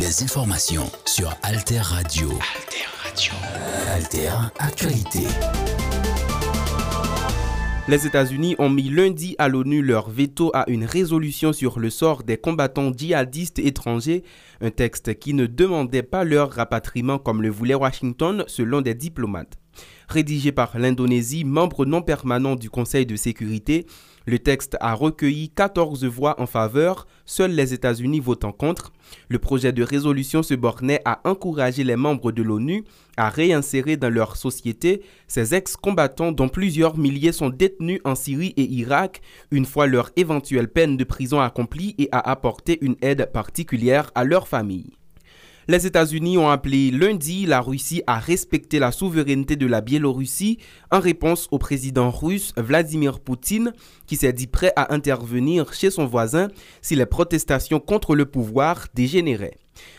les informations sur Alter Radio. Alter Radio. Alter Actualité. Les États-Unis ont mis lundi à l'ONU leur veto à une résolution sur le sort des combattants djihadistes étrangers, un texte qui ne demandait pas leur rapatriement comme le voulait Washington selon des diplomates. Rédigé par l'Indonésie, membre non permanent du Conseil de sécurité, le texte a recueilli 14 voix en faveur, seuls les États-Unis votant contre. Le projet de résolution se bornait à encourager les membres de l'ONU à réinsérer dans leur société ces ex-combattants dont plusieurs milliers sont détenus en Syrie et Irak une fois leur éventuelle peine de prison accomplie et à apporter une aide particulière à leurs familles. Les États-Unis ont appelé lundi la Russie à respecter la souveraineté de la Biélorussie en réponse au président russe Vladimir Poutine qui s'est dit prêt à intervenir chez son voisin si les protestations contre le pouvoir dégénéraient.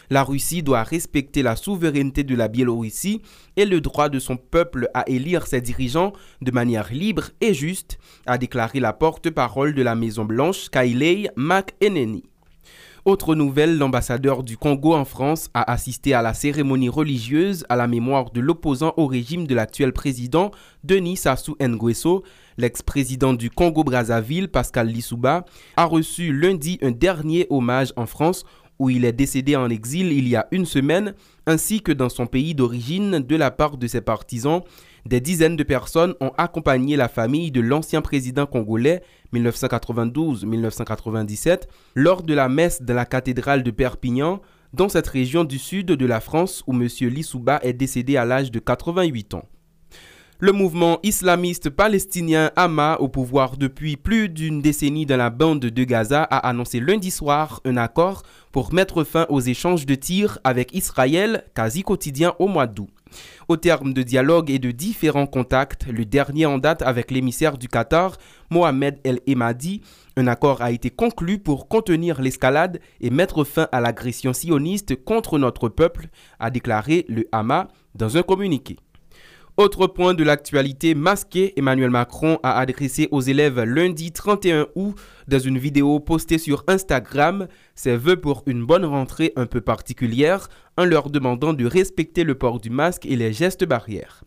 La Russie doit respecter la souveraineté de la Biélorussie et le droit de son peuple à élire ses dirigeants de manière libre et juste, a déclaré la porte-parole de la Maison-Blanche, Kailei McEnany. Autre nouvelle, l'ambassadeur du Congo en France a assisté à la cérémonie religieuse à la mémoire de l'opposant au régime de l'actuel président Denis Sassou Nguesso. L'ex-président du Congo-Brazzaville, Pascal Lissouba, a reçu lundi un dernier hommage en France où il est décédé en exil il y a une semaine, ainsi que dans son pays d'origine de la part de ses partisans des dizaines de personnes ont accompagné la famille de l'ancien président congolais 1992-1997 lors de la messe de la cathédrale de Perpignan dans cette région du sud de la France où M. Lissouba est décédé à l'âge de 88 ans. Le mouvement islamiste palestinien Hama, au pouvoir depuis plus d'une décennie dans la bande de Gaza, a annoncé lundi soir un accord pour mettre fin aux échanges de tirs avec Israël, quasi quotidien au mois d'août. Au terme de dialogue et de différents contacts, le dernier en date avec l'émissaire du Qatar, Mohamed El Emadi, un accord a été conclu pour contenir l'escalade et mettre fin à l'agression sioniste contre notre peuple, a déclaré le Hama dans un communiqué. Autre point de l'actualité masqué, Emmanuel Macron a adressé aux élèves lundi 31 août dans une vidéo postée sur Instagram ses vœux pour une bonne rentrée un peu particulière en leur demandant de respecter le port du masque et les gestes barrières.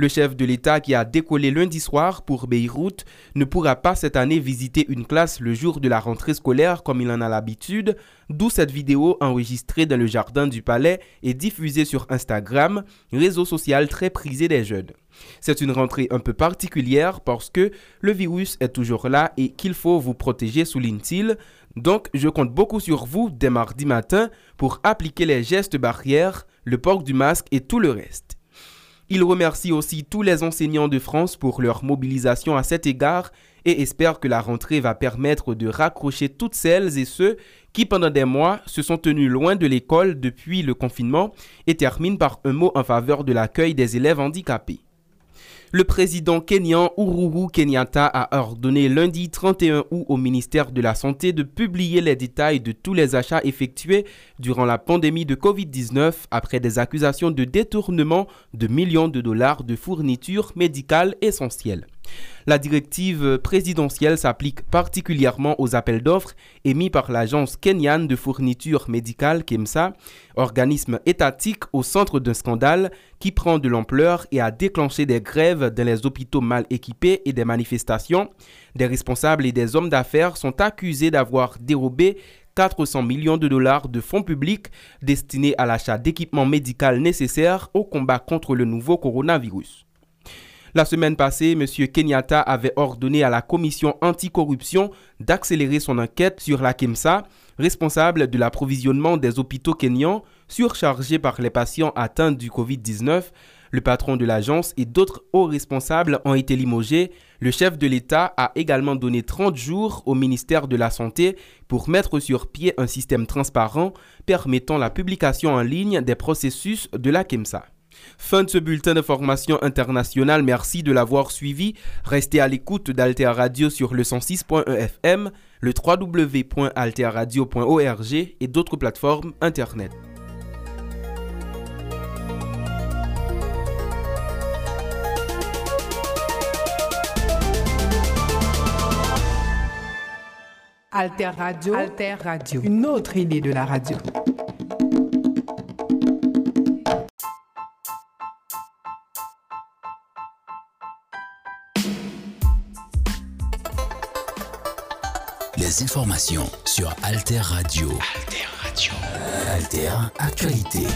Le chef de l'État qui a décollé lundi soir pour Beyrouth ne pourra pas cette année visiter une classe le jour de la rentrée scolaire comme il en a l'habitude, d'où cette vidéo enregistrée dans le jardin du palais et diffusée sur Instagram, réseau social très prisé des jeunes. C'est une rentrée un peu particulière parce que le virus est toujours là et qu'il faut vous protéger, souligne-t-il. Donc, je compte beaucoup sur vous dès mardi matin pour appliquer les gestes barrières, le port du masque et tout le reste. Il remercie aussi tous les enseignants de France pour leur mobilisation à cet égard et espère que la rentrée va permettre de raccrocher toutes celles et ceux qui pendant des mois se sont tenus loin de l'école depuis le confinement et termine par un mot en faveur de l'accueil des élèves handicapés. Le président kenyan Uhuru Kenyatta a ordonné lundi 31 août au ministère de la Santé de publier les détails de tous les achats effectués durant la pandémie de Covid-19 après des accusations de détournement de millions de dollars de fournitures médicales essentielles. La directive présidentielle s'applique particulièrement aux appels d'offres émis par l'agence kenyane de fourniture médicale KEMSA, organisme étatique au centre d'un scandale qui prend de l'ampleur et a déclenché des grèves dans les hôpitaux mal équipés et des manifestations. Des responsables et des hommes d'affaires sont accusés d'avoir dérobé 400 millions de dollars de fonds publics destinés à l'achat d'équipements médicaux nécessaires au combat contre le nouveau coronavirus. La semaine passée, M. Kenyatta avait ordonné à la commission anticorruption d'accélérer son enquête sur la KEMSA, responsable de l'approvisionnement des hôpitaux kenyans surchargés par les patients atteints du Covid-19. Le patron de l'agence et d'autres hauts responsables ont été limogés. Le chef de l'État a également donné 30 jours au ministère de la Santé pour mettre sur pied un système transparent permettant la publication en ligne des processus de la KEMSA. Fin de ce bulletin d'information internationale. Merci de l'avoir suivi. Restez à l'écoute d'Alter Radio sur le 106.1 FM, le www.alterradio.org et d'autres plateformes internet. Alter Radio, Alter Radio, une autre idée de la radio. Les informations sur Alter Radio. Alter Radio. Alter Actualité.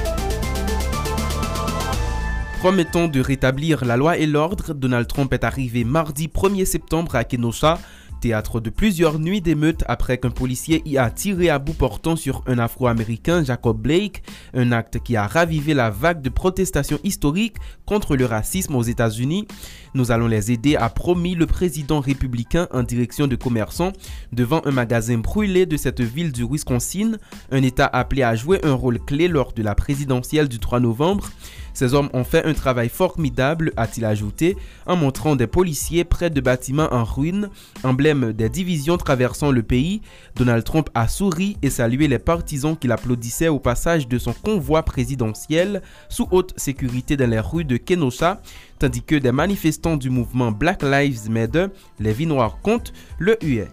Promettant de rétablir la loi et l'ordre, Donald Trump est arrivé mardi 1er septembre à Kenosha théâtre de plusieurs nuits d'émeutes après qu'un policier y a tiré à bout portant sur un Afro-Américain, Jacob Blake, un acte qui a ravivé la vague de protestations historiques contre le racisme aux États-Unis. Nous allons les aider, a promis le président républicain en direction de commerçants devant un magasin brûlé de cette ville du Wisconsin, un État appelé à jouer un rôle clé lors de la présidentielle du 3 novembre. Ces hommes ont fait un travail formidable, a-t-il ajouté, en montrant des policiers près de bâtiments en ruine, emblème des divisions traversant le pays. Donald Trump a souri et salué les partisans qui l'applaudissaient au passage de son convoi présidentiel sous haute sécurité dans les rues de Kenosha, tandis que des manifestants du mouvement Black Lives Matter, les vies noires comptent, le huaient.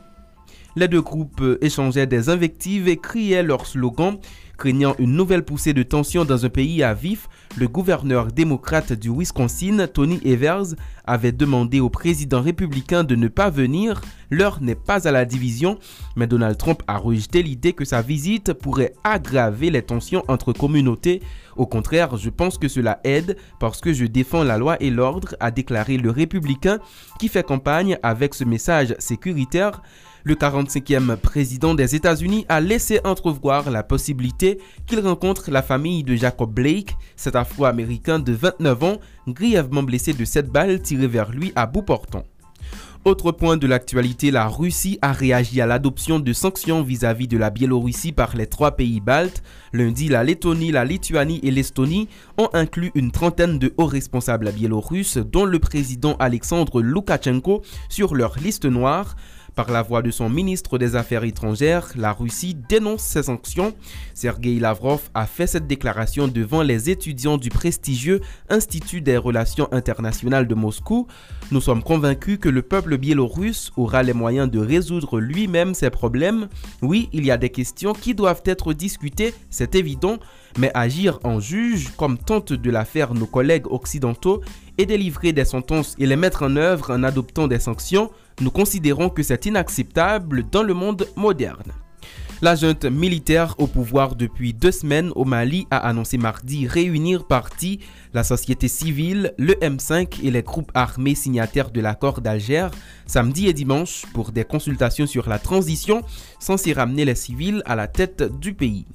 Les deux groupes échangeaient des invectives et criaient leurs slogans Craignant une nouvelle poussée de tension dans un pays à vif, le gouverneur démocrate du Wisconsin, Tony Evers, avait demandé au président républicain de ne pas venir. L'heure n'est pas à la division, mais Donald Trump a rejeté l'idée que sa visite pourrait aggraver les tensions entre communautés. Au contraire, je pense que cela aide parce que je défends la loi et l'ordre, a déclaré le républicain qui fait campagne avec ce message sécuritaire. Le 45e président des États-Unis a laissé entrevoir la possibilité qu'il rencontre la famille de Jacob Blake, cet Afro-Américain de 29 ans, grièvement blessé de 7 balles tirées vers lui à bout portant. Autre point de l'actualité, la Russie a réagi à l'adoption de sanctions vis-à-vis de la Biélorussie par les trois pays baltes. Lundi, la Lettonie, la Lituanie et l'Estonie ont inclus une trentaine de hauts responsables biélorusses, dont le président Alexandre Loukachenko, sur leur liste noire. Par la voix de son ministre des Affaires étrangères, la Russie dénonce ces sanctions. Sergei Lavrov a fait cette déclaration devant les étudiants du prestigieux Institut des relations internationales de Moscou. Nous sommes convaincus que le peuple biélorusse aura les moyens de résoudre lui-même ses problèmes. Oui, il y a des questions qui doivent être discutées, c'est évident, mais agir en juge, comme tentent de la faire nos collègues occidentaux, et délivrer des sentences et les mettre en œuvre en adoptant des sanctions, nous considérons que c'est inacceptable dans le monde moderne. La junte militaire au pouvoir depuis deux semaines au Mali a annoncé mardi réunir partie la société civile, le M5 et les groupes armés signataires de l'accord d'Alger samedi et dimanche pour des consultations sur la transition censée ramener les civils à la tête du pays.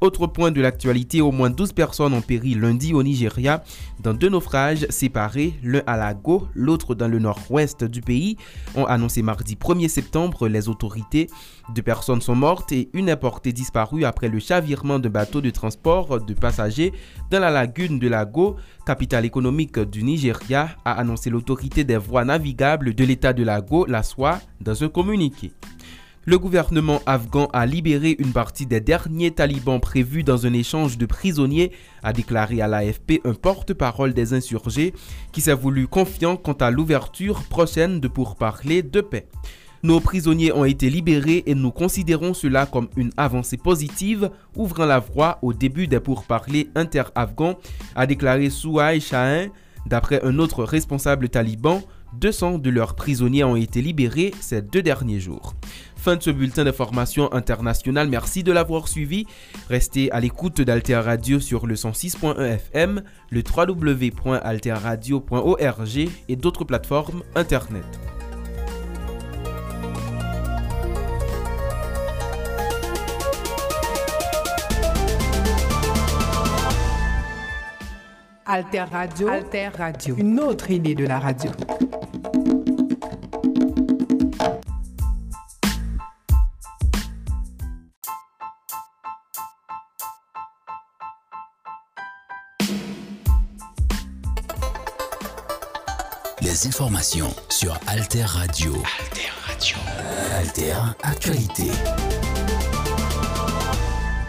Autre point de l'actualité, au moins 12 personnes ont péri lundi au Nigeria dans deux naufrages séparés, l'un à Lago, l'autre dans le nord-ouest du pays, ont annoncé mardi 1er septembre les autorités. Deux personnes sont mortes et une est portée disparue après le chavirement de bateau de transport de passagers dans la lagune de Lago, capitale économique du Nigeria, a annoncé l'autorité des voies navigables de l'état de Lago, la SOA, dans un communiqué. Le gouvernement afghan a libéré une partie des derniers talibans prévus dans un échange de prisonniers, a déclaré à l'AFP un porte-parole des insurgés qui s'est voulu confiant quant à l'ouverture prochaine de pourparlers de paix. Nos prisonniers ont été libérés et nous considérons cela comme une avancée positive, ouvrant la voie au début des pourparlers inter-afghans, a déclaré Souaï Shahin, d'après un autre responsable taliban. 200 de leurs prisonniers ont été libérés ces deux derniers jours. Fin de ce bulletin d'information international. Merci de l'avoir suivi. Restez à l'écoute d'Alter Radio sur le 106.1 FM, le www.alterradio.org et d'autres plateformes internet. Alter Radio. Alter Radio. Une autre idée de la radio. Sur Alter Radio. Alter Radio. Alter Actualité.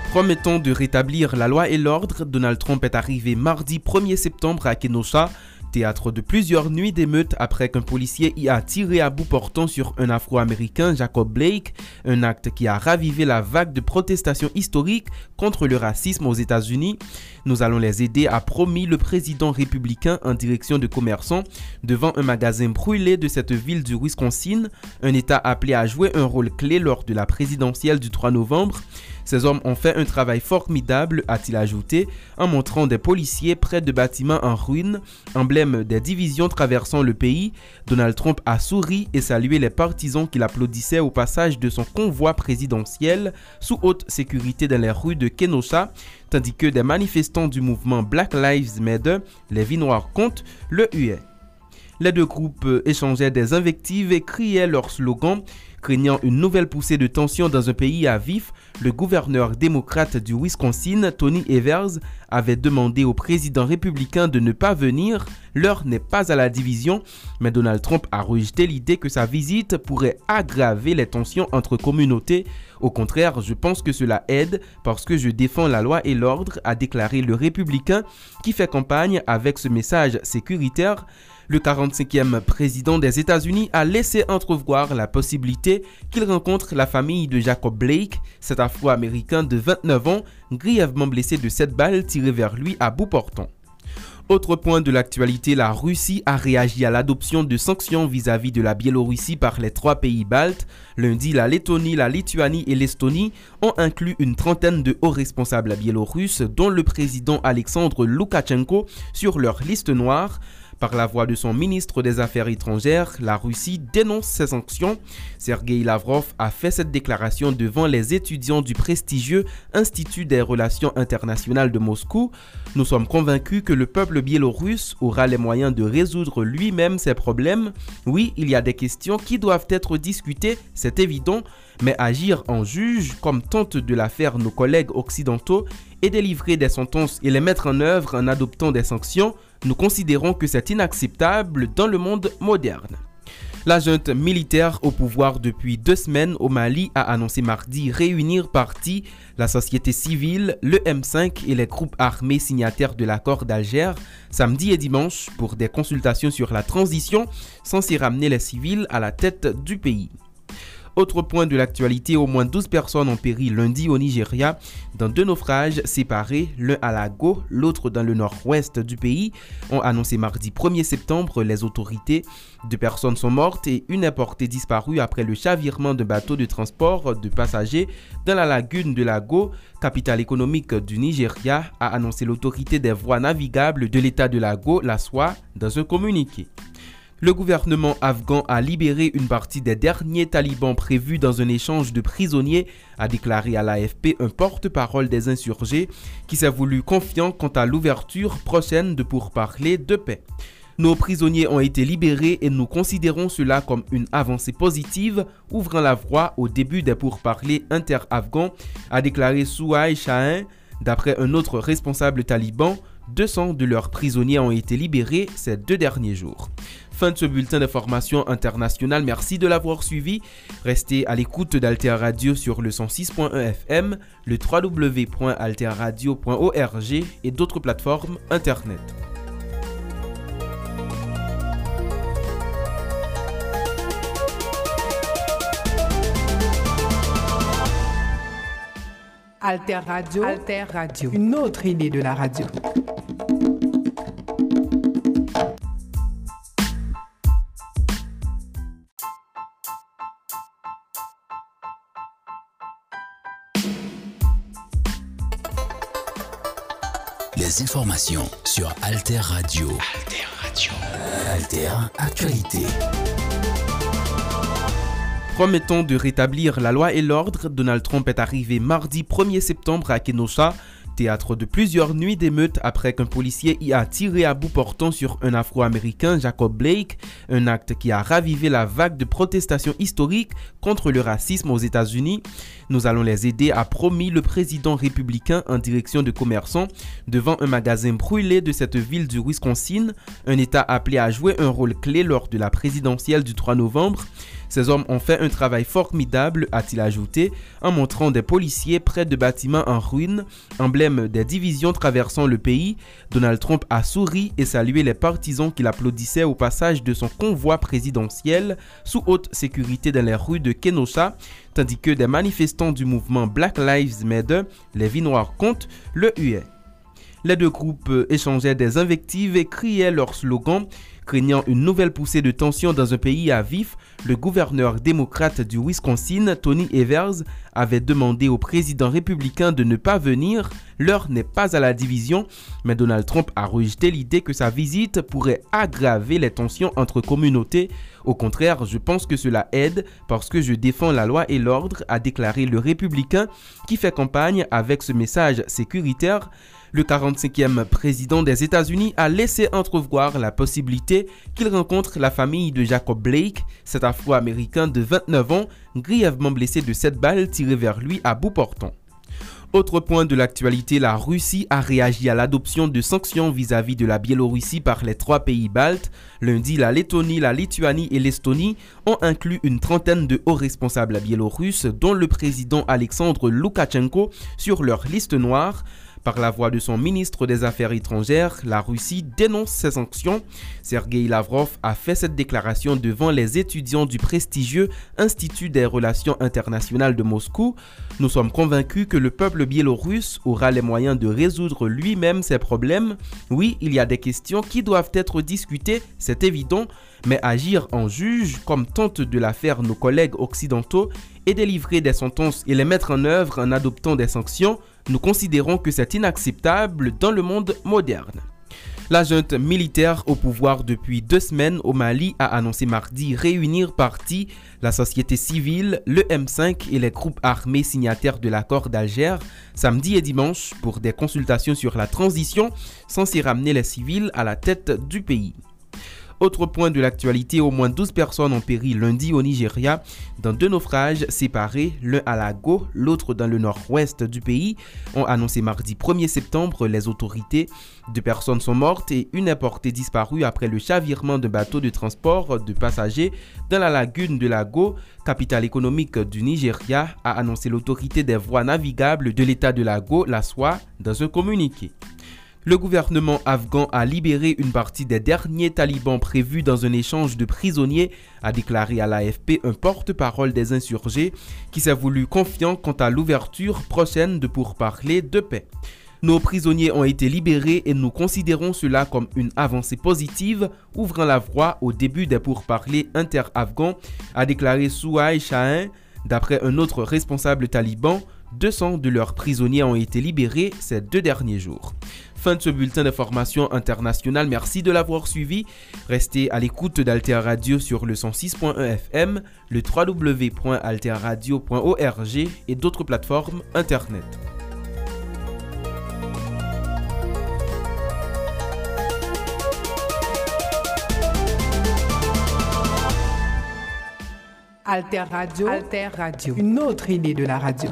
Promettant de rétablir la loi et l'ordre, Donald Trump est arrivé mardi 1er septembre à Kenosha, Théâtre de plusieurs nuits d'émeutes après qu'un policier y a tiré à bout portant sur un Afro-Américain, Jacob Blake, un acte qui a ravivé la vague de protestations historiques contre le racisme aux États-Unis. Nous allons les aider, a promis le président républicain en direction de commerçants devant un magasin brûlé de cette ville du Wisconsin, un État appelé à jouer un rôle clé lors de la présidentielle du 3 novembre. Ces hommes ont fait un travail formidable, a-t-il ajouté, en montrant des policiers près de bâtiments en ruine, emblème des divisions traversant le pays. Donald Trump a souri et salué les partisans qui l'applaudissaient au passage de son convoi présidentiel sous haute sécurité dans les rues de Kenosha, tandis que des manifestants du mouvement Black Lives Matter, les vies noires comptent, le huaient. Les deux groupes échangeaient des invectives et criaient leurs slogans Craignant une nouvelle poussée de tension dans un pays à vif, le gouverneur démocrate du Wisconsin, Tony Evers, avait demandé au président républicain de ne pas venir. L'heure n'est pas à la division, mais Donald Trump a rejeté l'idée que sa visite pourrait aggraver les tensions entre communautés. Au contraire, je pense que cela aide parce que je défends la loi et l'ordre, a déclaré le républicain qui fait campagne avec ce message sécuritaire. Le 45e président des États-Unis a laissé entrevoir la possibilité qu'il rencontre la famille de Jacob Blake, cet Afro-Américain de 29 ans, grièvement blessé de cette balles tirées vers lui à bout portant. Autre point de l'actualité, la Russie a réagi à l'adoption de sanctions vis-à-vis de la Biélorussie par les trois pays baltes. Lundi, la Lettonie, la Lituanie et l'Estonie ont inclus une trentaine de hauts responsables biélorusses, dont le président Alexandre Loukachenko, sur leur liste noire. Par la voix de son ministre des Affaires étrangères, la Russie dénonce ces sanctions. Sergei Lavrov a fait cette déclaration devant les étudiants du prestigieux Institut des relations internationales de Moscou. Nous sommes convaincus que le peuple biélorusse aura les moyens de résoudre lui-même ses problèmes. Oui, il y a des questions qui doivent être discutées, c'est évident, mais agir en juge, comme tentent de la faire nos collègues occidentaux, et délivrer des sentences et les mettre en œuvre en adoptant des sanctions, nous considérons que c'est inacceptable dans le monde moderne. La junte militaire au pouvoir depuis deux semaines au Mali a annoncé mardi réunir partie la société civile, le M5 et les groupes armés signataires de l'accord d'Alger samedi et dimanche pour des consultations sur la transition censée ramener les civils à la tête du pays. Autre point de l'actualité, au moins 12 personnes ont péri lundi au Nigeria dans deux naufrages séparés, l'un à Lago, l'autre dans le nord-ouest du pays, ont annoncé mardi 1er septembre les autorités. Deux personnes sont mortes et une est portée disparue après le chavirement d'un bateau de transport de passagers dans la lagune de Lago, capitale économique du Nigeria, a annoncé l'autorité des voies navigables de l'état de Lago, la SOA, dans un communiqué. Le gouvernement afghan a libéré une partie des derniers talibans prévus dans un échange de prisonniers, a déclaré à l'AFP un porte-parole des insurgés qui s'est voulu confiant quant à l'ouverture prochaine de pourparlers de paix. Nos prisonniers ont été libérés et nous considérons cela comme une avancée positive, ouvrant la voie au début des pourparlers inter-afghans, a déclaré Souhaï Shahin, d'après un autre responsable taliban. 200 de leurs prisonniers ont été libérés ces deux derniers jours. Fin de ce bulletin d'information international. Merci de l'avoir suivi. Restez à l'écoute d'Alter Radio sur le 106.1 FM, le www.alterradio.org et d'autres plateformes Internet. Alter Radio, Alter Radio, une autre idée de la radio. Les informations sur Alter Radio. Alter Radio. Alter Actualité. Promettant de rétablir la loi et l'ordre, Donald Trump est arrivé mardi 1er septembre à Kenosha, théâtre de plusieurs nuits d'émeutes après qu'un policier y a tiré à bout portant sur un Afro-Américain, Jacob Blake, un acte qui a ravivé la vague de protestations historiques contre le racisme aux États-Unis. Nous allons les aider, a promis le président républicain en direction de commerçants devant un magasin brûlé de cette ville du Wisconsin, un État appelé à jouer un rôle clé lors de la présidentielle du 3 novembre. Ces hommes ont fait un travail formidable, a-t-il ajouté, en montrant des policiers près de bâtiments en ruine, emblème des divisions traversant le pays. Donald Trump a souri et salué les partisans qui l'applaudissaient au passage de son convoi présidentiel sous haute sécurité dans les rues de Kenosha, tandis que des manifestants du mouvement Black Lives Matter, les vies noires comptent, le huaient. Les deux groupes échangeaient des invectives et criaient leurs slogans Craignant une nouvelle poussée de tension dans un pays à vif, le gouverneur démocrate du Wisconsin, Tony Evers, avait demandé au président républicain de ne pas venir. L'heure n'est pas à la division, mais Donald Trump a rejeté l'idée que sa visite pourrait aggraver les tensions entre communautés. Au contraire, je pense que cela aide parce que je défends la loi et l'ordre, a déclaré le républicain qui fait campagne avec ce message sécuritaire. Le 45e président des États-Unis a laissé entrevoir la possibilité qu'il rencontre la famille de Jacob Blake, cet afro-américain de 29 ans, grièvement blessé de 7 balles tirées vers lui à bout portant. Autre point de l'actualité, la Russie a réagi à l'adoption de sanctions vis-à-vis de la Biélorussie par les trois pays baltes. Lundi, la Lettonie, la Lituanie et l'Estonie ont inclus une trentaine de hauts responsables biélorusses, dont le président Alexandre Loukachenko, sur leur liste noire. Par la voix de son ministre des Affaires étrangères, la Russie dénonce ces sanctions. Sergei Lavrov a fait cette déclaration devant les étudiants du prestigieux Institut des relations internationales de Moscou. Nous sommes convaincus que le peuple biélorusse aura les moyens de résoudre lui-même ses problèmes. Oui, il y a des questions qui doivent être discutées, c'est évident, mais agir en juge, comme tentent de la faire nos collègues occidentaux, et délivrer des sentences et les mettre en œuvre en adoptant des sanctions, nous considérons que c'est inacceptable dans le monde moderne. La junte militaire au pouvoir depuis deux semaines au Mali a annoncé mardi réunir partie la société civile, le M5 et les groupes armés signataires de l'accord d'Alger samedi et dimanche pour des consultations sur la transition censée ramener les civils à la tête du pays. Autre point de l'actualité, au moins 12 personnes ont péri lundi au Nigeria dans deux naufrages séparés, l'un à Lago, l'autre dans le nord-ouest du pays, ont annoncé mardi 1er septembre les autorités. Deux personnes sont mortes et une est portée disparue après le chavirement d'un bateau de transport de passagers dans la lagune de Lago, capitale économique du Nigeria, a annoncé l'autorité des voies navigables de l'état de Lago, la SOA, dans un communiqué. Le gouvernement afghan a libéré une partie des derniers talibans prévus dans un échange de prisonniers, a déclaré à l'AFP un porte-parole des insurgés qui s'est voulu confiant quant à l'ouverture prochaine de pourparlers de paix. Nos prisonniers ont été libérés et nous considérons cela comme une avancée positive, ouvrant la voie au début des pourparlers inter-afghans, a déclaré Souhaï Shahin, d'après un autre responsable taliban. 200 de leurs prisonniers ont été libérés ces deux derniers jours. Fin de ce bulletin d'information international. Merci de l'avoir suivi. Restez à l'écoute d'Alter Radio sur le 106.1 FM, le www.alterradio.org et d'autres plateformes internet. Alter Radio, Alter Radio, une autre idée de la radio.